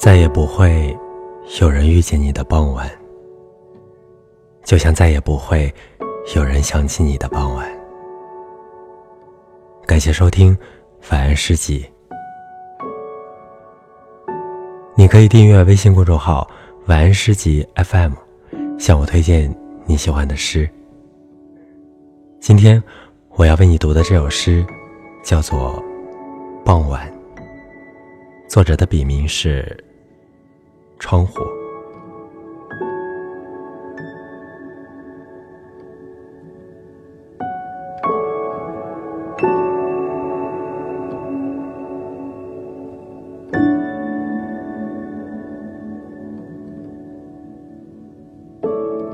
再也不会有人遇见你的傍晚，就像再也不会有人想起你的傍晚。感谢收听晚安诗集，你可以订阅微信公众号“晚安诗集 FM”，向我推荐你喜欢的诗。今天我要为你读的这首诗，叫做《傍晚》，作者的笔名是。窗户，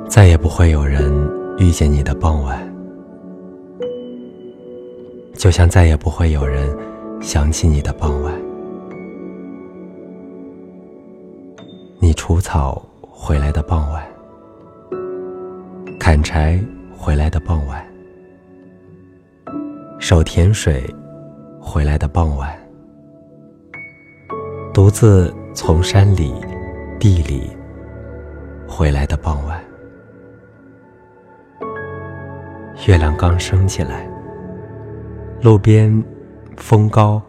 再也不会有人遇见你的傍晚，就像再也不会有人想起你的傍晚。你除草回来的傍晚，砍柴回来的傍晚，守甜水回来的傍晚，独自从山里、地里回来的傍晚，月亮刚升起来，路边风高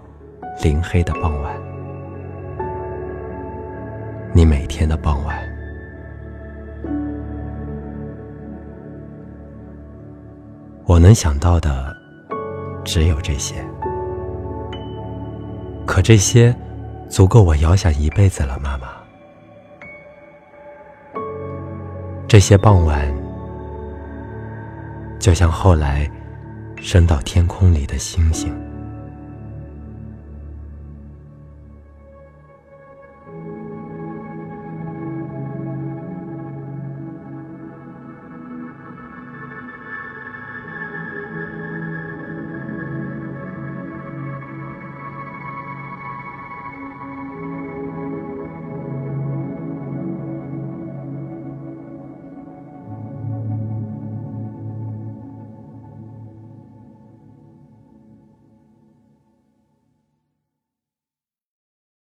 林黑的傍晚。你每天的傍晚，我能想到的只有这些。可这些足够我遥想一辈子了，妈妈。这些傍晚，就像后来升到天空里的星星。